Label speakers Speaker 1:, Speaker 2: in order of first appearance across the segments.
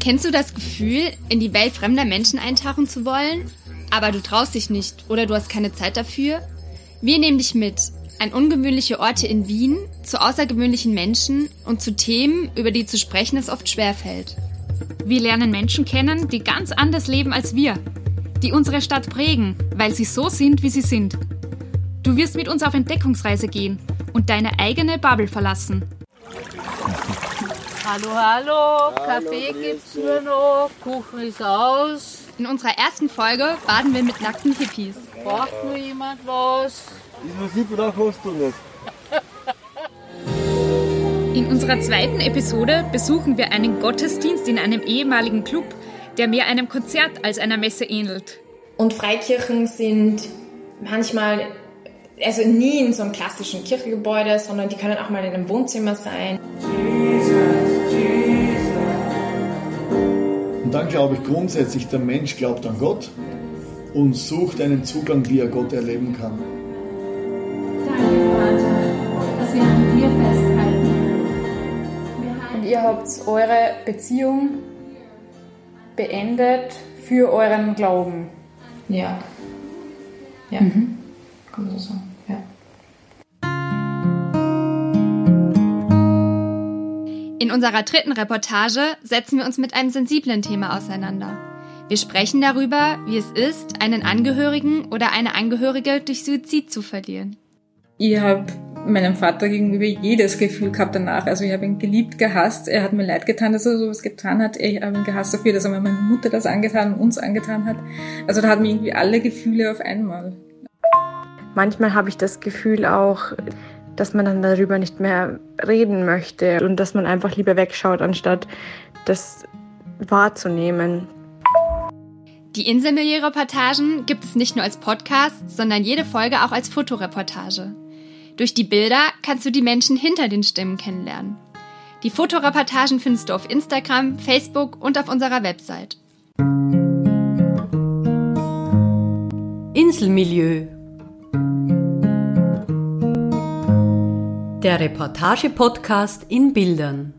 Speaker 1: Kennst du das Gefühl, in die Welt fremder Menschen eintauchen zu wollen? Aber du traust dich nicht oder du hast keine Zeit dafür? Wir nehmen dich mit an ungewöhnliche Orte in Wien, zu außergewöhnlichen Menschen und zu Themen, über die zu sprechen es oft schwerfällt.
Speaker 2: Wir lernen Menschen kennen, die ganz anders leben als wir, die unsere Stadt prägen, weil sie so sind, wie sie sind. Du wirst mit uns auf Entdeckungsreise gehen und deine eigene Bubble verlassen.
Speaker 3: Hallo, hallo, Kaffee gibt's nur noch, Kuchen ist aus.
Speaker 1: In unserer ersten Folge baden wir mit nackten Hippies.
Speaker 3: Braucht nur jemand was?
Speaker 4: Die Musik brauchst du nicht.
Speaker 2: In unserer zweiten Episode besuchen wir einen Gottesdienst in einem ehemaligen Club, der mehr einem Konzert als einer Messe ähnelt.
Speaker 5: Und Freikirchen sind manchmal, also nie in so einem klassischen Kirchengebäude, sondern die können auch mal in einem Wohnzimmer sein.
Speaker 4: Und dann glaube ich grundsätzlich, der Mensch glaubt an Gott und sucht einen Zugang, wie er Gott erleben kann.
Speaker 6: Danke, Vater, dass wir an dir festhalten.
Speaker 5: Und ihr habt eure Beziehung beendet für euren Glauben. Ja. Ja. Mhm. Kann man so sagen.
Speaker 1: In unserer dritten Reportage setzen wir uns mit einem sensiblen Thema auseinander. Wir sprechen darüber, wie es ist, einen Angehörigen oder eine Angehörige durch Suizid zu verlieren.
Speaker 7: Ich habe meinem Vater gegenüber jedes Gefühl gehabt danach. Also ich habe ihn geliebt, gehasst. Er hat mir leid getan, dass er sowas getan hat. Ich habe ihn gehasst dafür, dass er meiner Mutter das angetan und uns angetan hat. Also da hatten wir irgendwie alle Gefühle auf einmal.
Speaker 8: Manchmal habe ich das Gefühl auch, dass man dann darüber nicht mehr reden möchte und dass man einfach lieber wegschaut, anstatt das wahrzunehmen.
Speaker 1: Die Inselmilieu-Reportagen gibt es nicht nur als Podcast, sondern jede Folge auch als Fotoreportage. Durch die Bilder kannst du die Menschen hinter den Stimmen kennenlernen. Die Fotoreportagen findest du auf Instagram, Facebook und auf unserer Website.
Speaker 9: Inselmilieu. Der Reportage-Podcast in Bildern.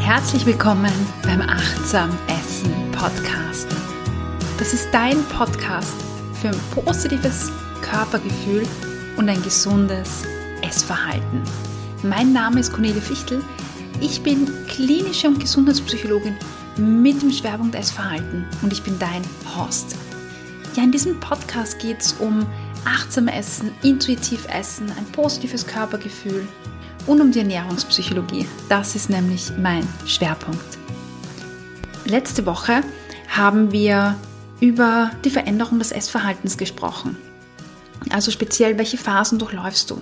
Speaker 2: Herzlich willkommen beim Achtsam Essen Podcast. Das ist dein Podcast für ein positives Körpergefühl und ein gesundes Essverhalten. Mein Name ist Cornelia Fichtel. Ich bin klinische und Gesundheitspsychologin mit dem Schwerpunkt Essverhalten und ich bin dein Host. Ja, in diesem Podcast geht es um achtsam Essen, intuitiv Essen, ein positives Körpergefühl und um die Ernährungspsychologie. Das ist nämlich mein Schwerpunkt. Letzte Woche haben wir über die Veränderung des Essverhaltens gesprochen. Also speziell, welche Phasen durchläufst du?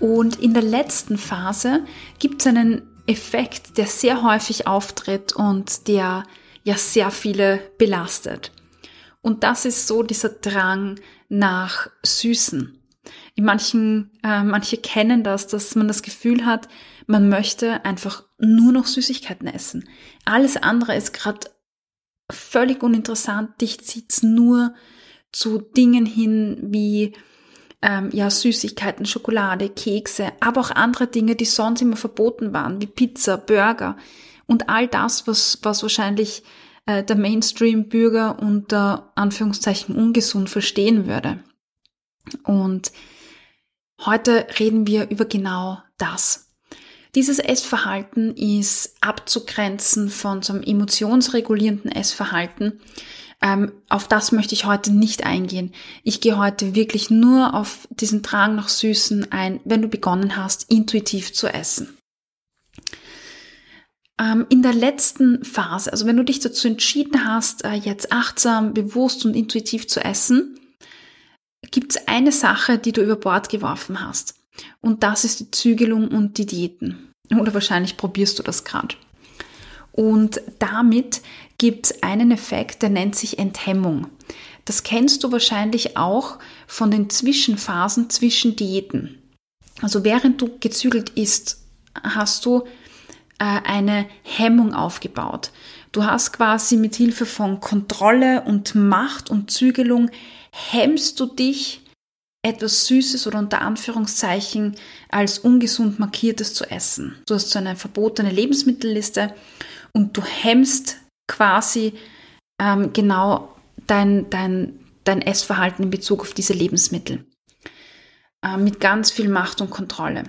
Speaker 2: Und in der letzten Phase gibt es einen Effekt, der sehr häufig auftritt und der ja sehr viele belastet. Und das ist so dieser Drang nach Süßen. In manchen, äh, manche kennen das, dass man das Gefühl hat, man möchte einfach nur noch Süßigkeiten essen. Alles andere ist gerade völlig uninteressant. Dich zieht's nur zu Dingen hin wie ähm, ja Süßigkeiten, Schokolade, Kekse, aber auch andere Dinge, die sonst immer verboten waren, wie Pizza, Burger und all das, was was wahrscheinlich äh, der Mainstream-Bürger unter Anführungszeichen ungesund verstehen würde. Und heute reden wir über genau das. Dieses Essverhalten ist abzugrenzen von so einem emotionsregulierenden Essverhalten. Ähm, auf das möchte ich heute nicht eingehen. Ich gehe heute wirklich nur auf diesen Drang nach Süßen ein, wenn du begonnen hast, intuitiv zu essen. Ähm, in der letzten Phase, also wenn du dich dazu entschieden hast, äh, jetzt achtsam, bewusst und intuitiv zu essen, gibt es eine Sache, die du über Bord geworfen hast. Und das ist die Zügelung und die Diäten. Oder wahrscheinlich probierst du das gerade. Und damit gibt es einen Effekt, der nennt sich Enthemmung. Das kennst du wahrscheinlich auch von den Zwischenphasen zwischen Diäten. Also während du gezügelt isst, hast du eine Hemmung aufgebaut. Du hast quasi mit Hilfe von Kontrolle und Macht und Zügelung hemmst du dich etwas Süßes oder unter Anführungszeichen als ungesund markiertes zu essen. Du hast so eine verbotene Lebensmittelliste und du hemmst quasi ähm, genau dein, dein, dein Essverhalten in Bezug auf diese Lebensmittel. Äh, mit ganz viel Macht und Kontrolle.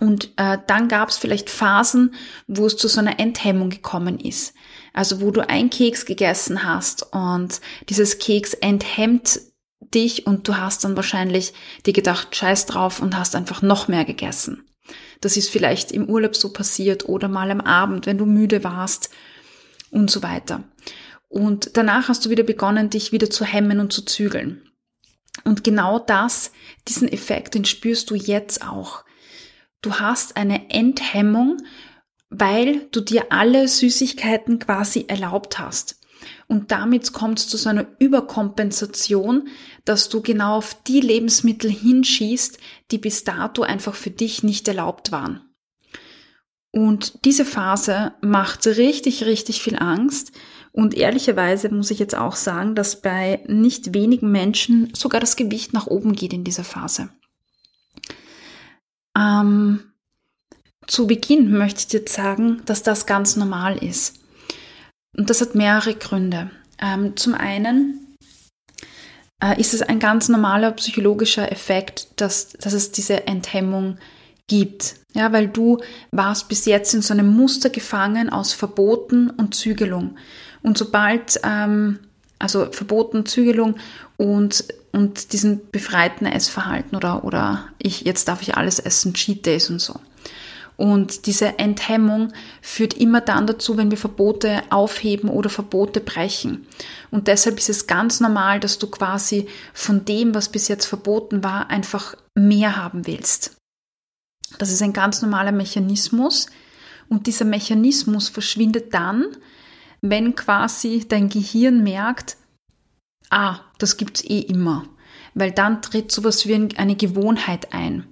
Speaker 2: Und äh, dann gab es vielleicht Phasen, wo es zu so einer Enthemmung gekommen ist. Also wo du einen Keks gegessen hast und dieses Keks enthemmt dich und du hast dann wahrscheinlich dir gedacht, scheiß drauf und hast einfach noch mehr gegessen. Das ist vielleicht im Urlaub so passiert oder mal am Abend, wenn du müde warst und so weiter. Und danach hast du wieder begonnen, dich wieder zu hemmen und zu zügeln. Und genau das, diesen Effekt, den spürst du jetzt auch. Du hast eine Enthemmung, weil du dir alle Süßigkeiten quasi erlaubt hast. Und damit kommt es zu so einer Überkompensation, dass du genau auf die Lebensmittel hinschießt, die bis dato einfach für dich nicht erlaubt waren. Und diese Phase macht richtig, richtig viel Angst. Und ehrlicherweise muss ich jetzt auch sagen, dass bei nicht wenigen Menschen sogar das Gewicht nach oben geht in dieser Phase. Ähm, zu Beginn möchte ich dir sagen, dass das ganz normal ist. Und das hat mehrere Gründe. Ähm, zum einen äh, ist es ein ganz normaler psychologischer Effekt, dass, dass es diese Enthemmung gibt. Ja, weil du warst bis jetzt in so einem Muster gefangen aus Verboten und Zügelung. Und sobald, ähm, also Verboten, Zügelung und, und diesen befreiten Essverhalten oder, oder ich, jetzt darf ich alles essen, Cheat Days und so. Und diese Enthemmung führt immer dann dazu, wenn wir Verbote aufheben oder Verbote brechen. Und deshalb ist es ganz normal, dass du quasi von dem, was bis jetzt verboten war, einfach mehr haben willst. Das ist ein ganz normaler Mechanismus. Und dieser Mechanismus verschwindet dann, wenn quasi dein Gehirn merkt, ah, das gibt's eh immer. Weil dann tritt sowas wie eine Gewohnheit ein.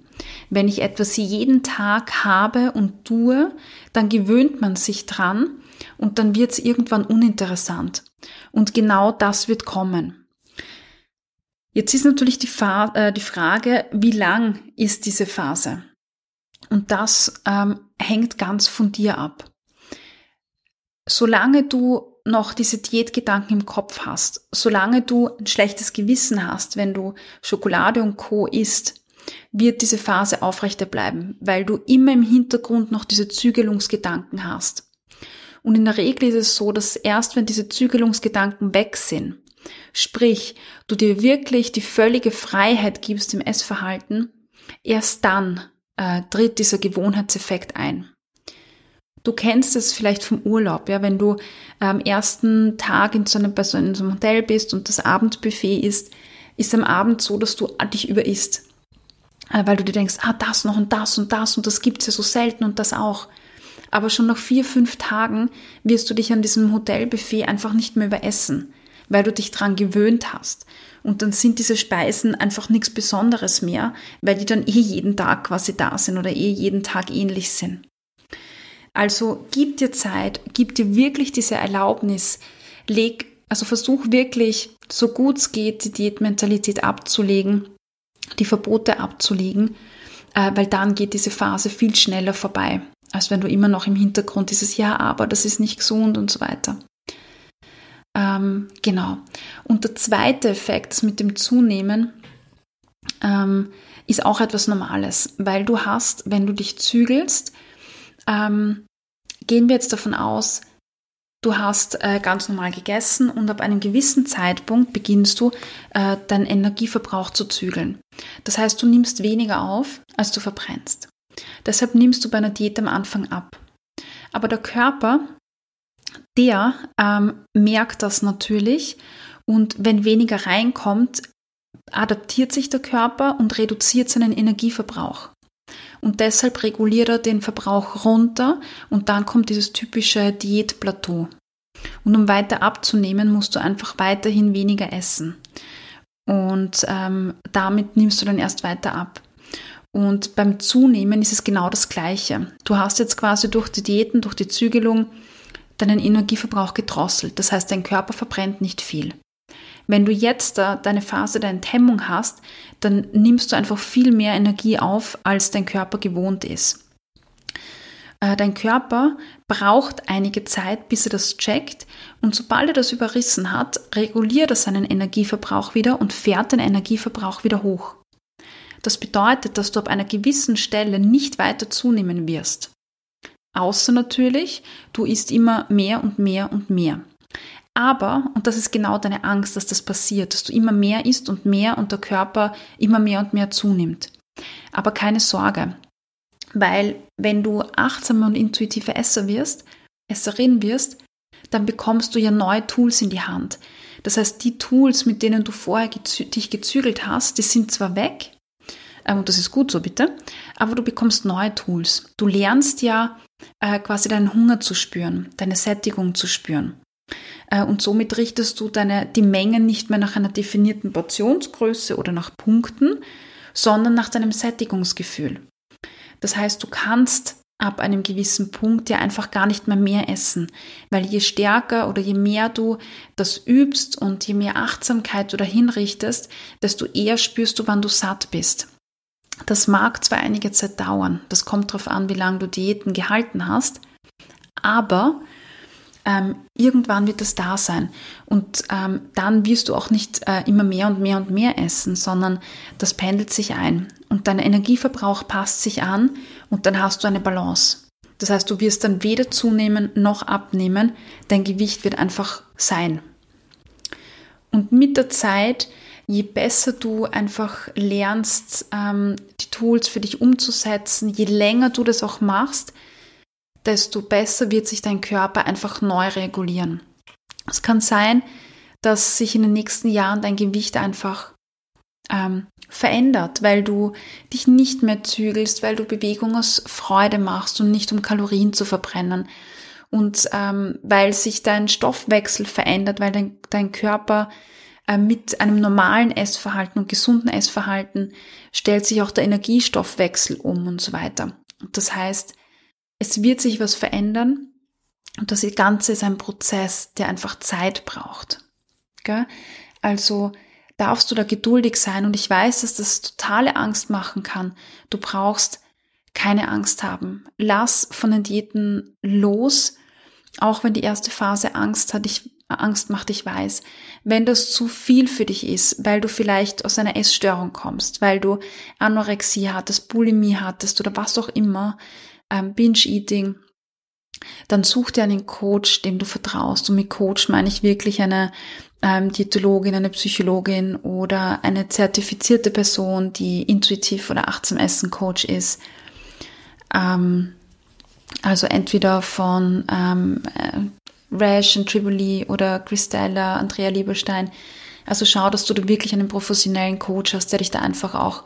Speaker 2: Wenn ich etwas jeden Tag habe und tue, dann gewöhnt man sich dran und dann wird es irgendwann uninteressant. Und genau das wird kommen. Jetzt ist natürlich die, Fa äh, die Frage, wie lang ist diese Phase? Und das ähm, hängt ganz von dir ab. Solange du noch diese Diätgedanken im Kopf hast, solange du ein schlechtes Gewissen hast, wenn du Schokolade und Co isst, wird diese Phase aufrechter bleiben, weil du immer im Hintergrund noch diese Zügelungsgedanken hast. Und in der Regel ist es so, dass erst wenn diese Zügelungsgedanken weg sind, sprich, du dir wirklich die völlige Freiheit gibst im Essverhalten, erst dann äh, tritt dieser Gewohnheitseffekt ein. Du kennst es vielleicht vom Urlaub, ja, wenn du am ersten Tag in so einem, in so einem Hotel bist und das Abendbuffet ist, ist am Abend so, dass du dich überisst. Äh, weil du dir denkst, ah, das noch und das und das und das gibt's ja so selten und das auch. Aber schon nach vier, fünf Tagen wirst du dich an diesem Hotelbuffet einfach nicht mehr überessen, weil du dich dran gewöhnt hast. Und dann sind diese Speisen einfach nichts Besonderes mehr, weil die dann eh jeden Tag quasi da sind oder eh jeden Tag ähnlich sind. Also gib dir Zeit, gib dir wirklich diese Erlaubnis, leg, also versuch wirklich, so gut es geht, die Diätmentalität abzulegen die Verbote abzulegen, äh, weil dann geht diese Phase viel schneller vorbei, als wenn du immer noch im Hintergrund dieses Ja, aber das ist nicht gesund und so weiter. Ähm, genau. Und der zweite Effekt, mit dem Zunehmen, ähm, ist auch etwas Normales, weil du hast, wenn du dich zügelst, ähm, gehen wir jetzt davon aus, Du hast äh, ganz normal gegessen und ab einem gewissen Zeitpunkt beginnst du, äh, deinen Energieverbrauch zu zügeln. Das heißt, du nimmst weniger auf, als du verbrennst. Deshalb nimmst du bei einer Diät am Anfang ab. Aber der Körper, der ähm, merkt das natürlich und wenn weniger reinkommt, adaptiert sich der Körper und reduziert seinen Energieverbrauch und deshalb reguliert er den Verbrauch runter und dann kommt dieses typische Diätplateau. Und um weiter abzunehmen, musst du einfach weiterhin weniger essen. Und ähm, damit nimmst du dann erst weiter ab. Und beim Zunehmen ist es genau das Gleiche. Du hast jetzt quasi durch die Diäten, durch die Zügelung deinen Energieverbrauch gedrosselt. Das heißt, dein Körper verbrennt nicht viel. Wenn du jetzt deine Phase der Enthemmung hast, dann nimmst du einfach viel mehr Energie auf, als dein Körper gewohnt ist. Äh, dein Körper braucht einige Zeit, bis er das checkt und sobald er das überrissen hat, reguliert er seinen Energieverbrauch wieder und fährt den Energieverbrauch wieder hoch. Das bedeutet, dass du ab einer gewissen Stelle nicht weiter zunehmen wirst. Außer natürlich, du isst immer mehr und mehr und mehr. Aber, und das ist genau deine Angst, dass das passiert, dass du immer mehr isst und mehr und der Körper immer mehr und mehr zunimmt. Aber keine Sorge, weil wenn du achtsamer und intuitiver Esser wirst, Esserin wirst, dann bekommst du ja neue Tools in die Hand. Das heißt, die Tools, mit denen du vorher gezü dich gezügelt hast, die sind zwar weg, ähm, und das ist gut so bitte, aber du bekommst neue Tools. Du lernst ja äh, quasi deinen Hunger zu spüren, deine Sättigung zu spüren. Äh, und somit richtest du deine, die Mengen nicht mehr nach einer definierten Portionsgröße oder nach Punkten, sondern nach deinem Sättigungsgefühl. Das heißt, du kannst ab einem gewissen Punkt ja einfach gar nicht mehr mehr essen, weil je stärker oder je mehr du das übst und je mehr Achtsamkeit du dahin richtest, desto eher spürst du, wann du satt bist. Das mag zwar einige Zeit dauern, das kommt darauf an, wie lange du Diäten gehalten hast, aber ähm, irgendwann wird es da sein. Und ähm, dann wirst du auch nicht äh, immer mehr und mehr und mehr essen, sondern das pendelt sich ein. Und dein Energieverbrauch passt sich an und dann hast du eine Balance. Das heißt, du wirst dann weder zunehmen noch abnehmen. Dein Gewicht wird einfach sein. Und mit der Zeit, je besser du einfach lernst, ähm, die Tools für dich umzusetzen, je länger du das auch machst, desto besser wird sich dein Körper einfach neu regulieren. Es kann sein, dass sich in den nächsten Jahren dein Gewicht einfach ähm, verändert, weil du dich nicht mehr zügelst, weil du Bewegung aus Freude machst und nicht um Kalorien zu verbrennen. Und ähm, weil sich dein Stoffwechsel verändert, weil dein, dein Körper äh, mit einem normalen Essverhalten und gesunden Essverhalten stellt sich auch der Energiestoffwechsel um und so weiter. Das heißt, es wird sich was verändern und das Ganze ist ein Prozess, der einfach Zeit braucht. Gell? Also darfst du da geduldig sein und ich weiß, dass das totale Angst machen kann. Du brauchst keine Angst haben. Lass von den Diäten los, auch wenn die erste Phase Angst hat. Ich, Angst macht, ich weiß. Wenn das zu viel für dich ist, weil du vielleicht aus einer Essstörung kommst, weil du Anorexie hattest, Bulimie hattest oder was auch immer, ähm, Binge-Eating, dann such dir einen Coach, dem du vertraust. Und mit Coach meine ich wirklich eine ähm, Diätologin, eine Psychologin oder eine zertifizierte Person, die intuitiv oder achtsam Essen Coach ist. Ähm, also entweder von ähm, äh, Rash und Triboli oder Christella, Andrea Lieberstein. Also schau, dass du da wirklich einen professionellen Coach hast, der dich da einfach auch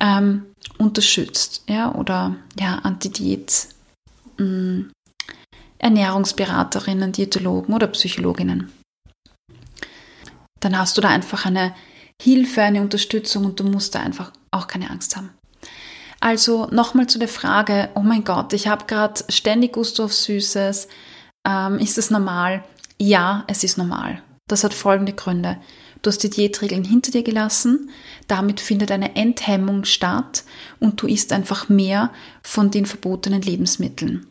Speaker 2: ähm, unterstützt, ja, oder ja, Anti-Diät, mm, Ernährungsberaterinnen, Diätologen oder Psychologinnen. Dann hast du da einfach eine Hilfe, eine Unterstützung und du musst da einfach auch keine Angst haben. Also nochmal zu der Frage, oh mein Gott, ich habe gerade ständig Gusto auf Süßes. Ähm, ist es normal? Ja, es ist normal. Das hat folgende Gründe. Du hast die Diätregeln hinter dir gelassen, damit findet eine Enthemmung statt und du isst einfach mehr von den verbotenen Lebensmitteln.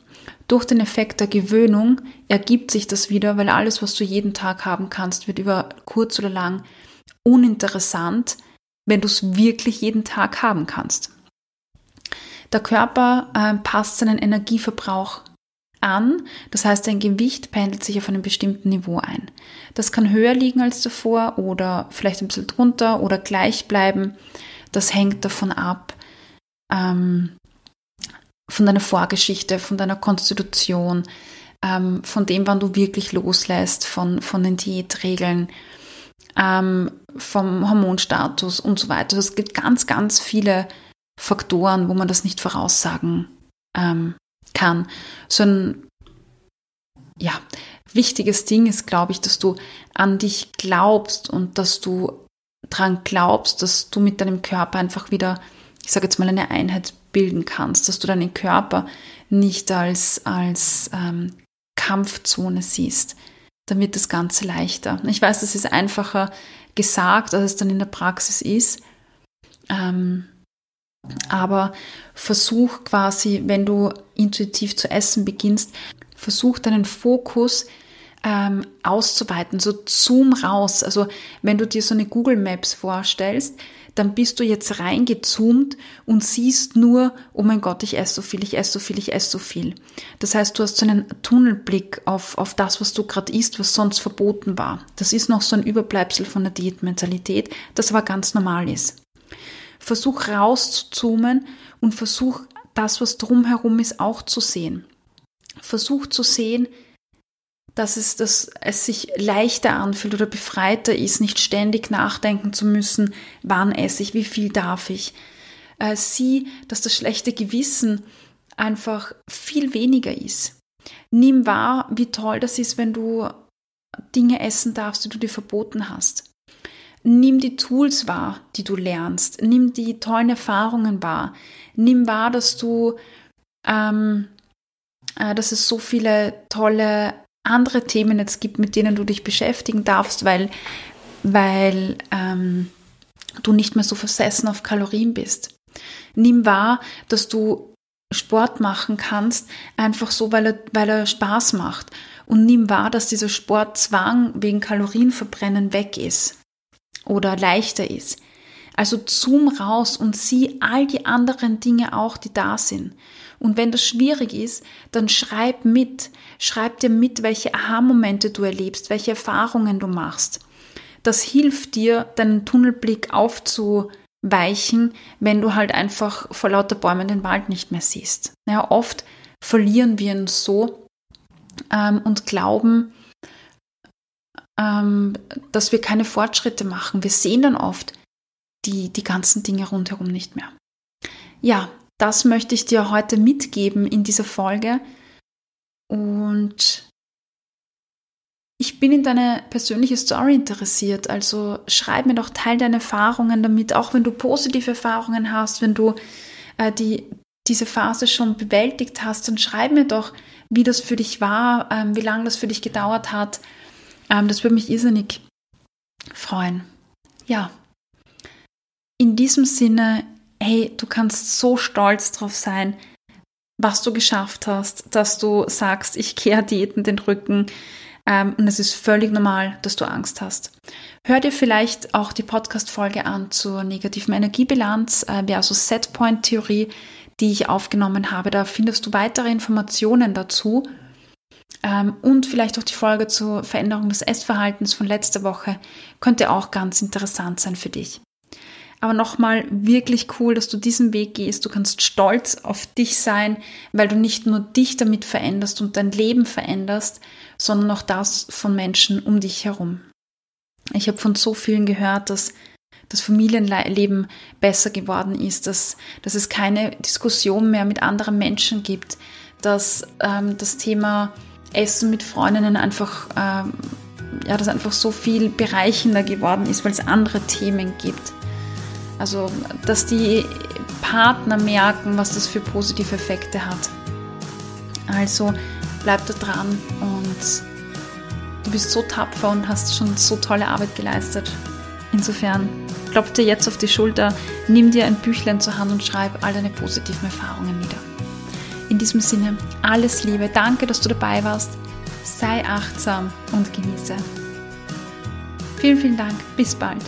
Speaker 2: Durch den Effekt der Gewöhnung ergibt sich das wieder, weil alles, was du jeden Tag haben kannst, wird über kurz oder lang uninteressant, wenn du es wirklich jeden Tag haben kannst. Der Körper äh, passt seinen Energieverbrauch an. Das heißt, dein Gewicht pendelt sich auf einem bestimmten Niveau ein. Das kann höher liegen als davor oder vielleicht ein bisschen drunter oder gleich bleiben. Das hängt davon ab, ähm, von deiner Vorgeschichte, von deiner Konstitution, ähm, von dem, wann du wirklich loslässt, von, von den Diätregeln, ähm, vom Hormonstatus und so weiter. Also es gibt ganz, ganz viele Faktoren, wo man das nicht voraussagen ähm, kann. So ein ja, wichtiges Ding ist, glaube ich, dass du an dich glaubst und dass du dran glaubst, dass du mit deinem Körper einfach wieder, ich sage jetzt mal, eine Einheit bilden kannst, dass du deinen Körper nicht als, als ähm, Kampfzone siehst. dann wird das Ganze leichter. Ich weiß, das ist einfacher gesagt, als es dann in der Praxis ist. Ähm, aber versuch quasi, wenn du intuitiv zu essen beginnst, versuch deinen Fokus ähm, auszuweiten, so zoom raus. Also wenn du dir so eine Google Maps vorstellst, dann bist du jetzt reingezoomt und siehst nur, oh mein Gott, ich esse so viel, ich esse so viel, ich esse so viel. Das heißt, du hast so einen Tunnelblick auf, auf das, was du gerade isst, was sonst verboten war. Das ist noch so ein Überbleibsel von der Diätmentalität, das aber ganz normal ist. Versuch rauszuzoomen und versuch das, was drumherum ist, auch zu sehen. Versuch zu sehen, dass es, dass es sich leichter anfühlt oder befreiter ist, nicht ständig nachdenken zu müssen, wann esse ich, wie viel darf ich. Äh, sieh, dass das schlechte Gewissen einfach viel weniger ist. Nimm wahr, wie toll das ist, wenn du Dinge essen darfst, die du dir verboten hast. Nimm die Tools wahr, die du lernst. Nimm die tollen Erfahrungen wahr. Nimm wahr, dass du, ähm, äh, dass es so viele tolle andere Themen jetzt gibt, mit denen du dich beschäftigen darfst, weil, weil ähm, du nicht mehr so versessen auf Kalorien bist. Nimm wahr, dass du Sport machen kannst, einfach so, weil er, weil er Spaß macht. Und nimm wahr, dass dieser Sportzwang wegen Kalorienverbrennen weg ist oder leichter ist. Also zoom raus und sieh all die anderen Dinge auch, die da sind. Und wenn das schwierig ist, dann schreib mit. Schreib dir mit, welche Aha-Momente du erlebst, welche Erfahrungen du machst. Das hilft dir, deinen Tunnelblick aufzuweichen, wenn du halt einfach vor lauter Bäumen den Wald nicht mehr siehst. Ja, oft verlieren wir uns so ähm, und glauben, ähm, dass wir keine Fortschritte machen. Wir sehen dann oft die, die ganzen Dinge rundherum nicht mehr. Ja, das möchte ich dir heute mitgeben in dieser Folge. Und ich bin in deine persönliche Story interessiert. Also schreib mir doch, teil deine Erfahrungen damit, auch wenn du positive Erfahrungen hast, wenn du äh, die, diese Phase schon bewältigt hast, dann schreib mir doch, wie das für dich war, ähm, wie lange das für dich gedauert hat. Ähm, das würde mich irrsinnig freuen. Ja. In diesem Sinne, hey, du kannst so stolz drauf sein, was du geschafft hast, dass du sagst, ich kehre Diäten den Rücken. Ähm, und es ist völlig normal, dass du Angst hast. Hör dir vielleicht auch die Podcast-Folge an zur negativen Energiebilanz äh, versus Setpoint-Theorie, die ich aufgenommen habe. Da findest du weitere Informationen dazu. Ähm, und vielleicht auch die Folge zur Veränderung des Essverhaltens von letzter Woche könnte auch ganz interessant sein für dich. Aber nochmal wirklich cool, dass du diesen Weg gehst. Du kannst stolz auf dich sein, weil du nicht nur dich damit veränderst und dein Leben veränderst, sondern auch das von Menschen um dich herum. Ich habe von so vielen gehört, dass das Familienleben besser geworden ist, dass, dass es keine Diskussion mehr mit anderen Menschen gibt, dass ähm, das Thema Essen mit Freundinnen einfach, ähm, ja, dass einfach so viel bereichender geworden ist, weil es andere Themen gibt. Also, dass die Partner merken, was das für positive Effekte hat. Also, bleib da dran und du bist so tapfer und hast schon so tolle Arbeit geleistet. Insofern, klopf dir jetzt auf die Schulter, nimm dir ein Büchlein zur Hand und schreib all deine positiven Erfahrungen nieder. In diesem Sinne, alles Liebe, danke, dass du dabei warst. Sei achtsam und genieße. Vielen, vielen Dank. Bis bald.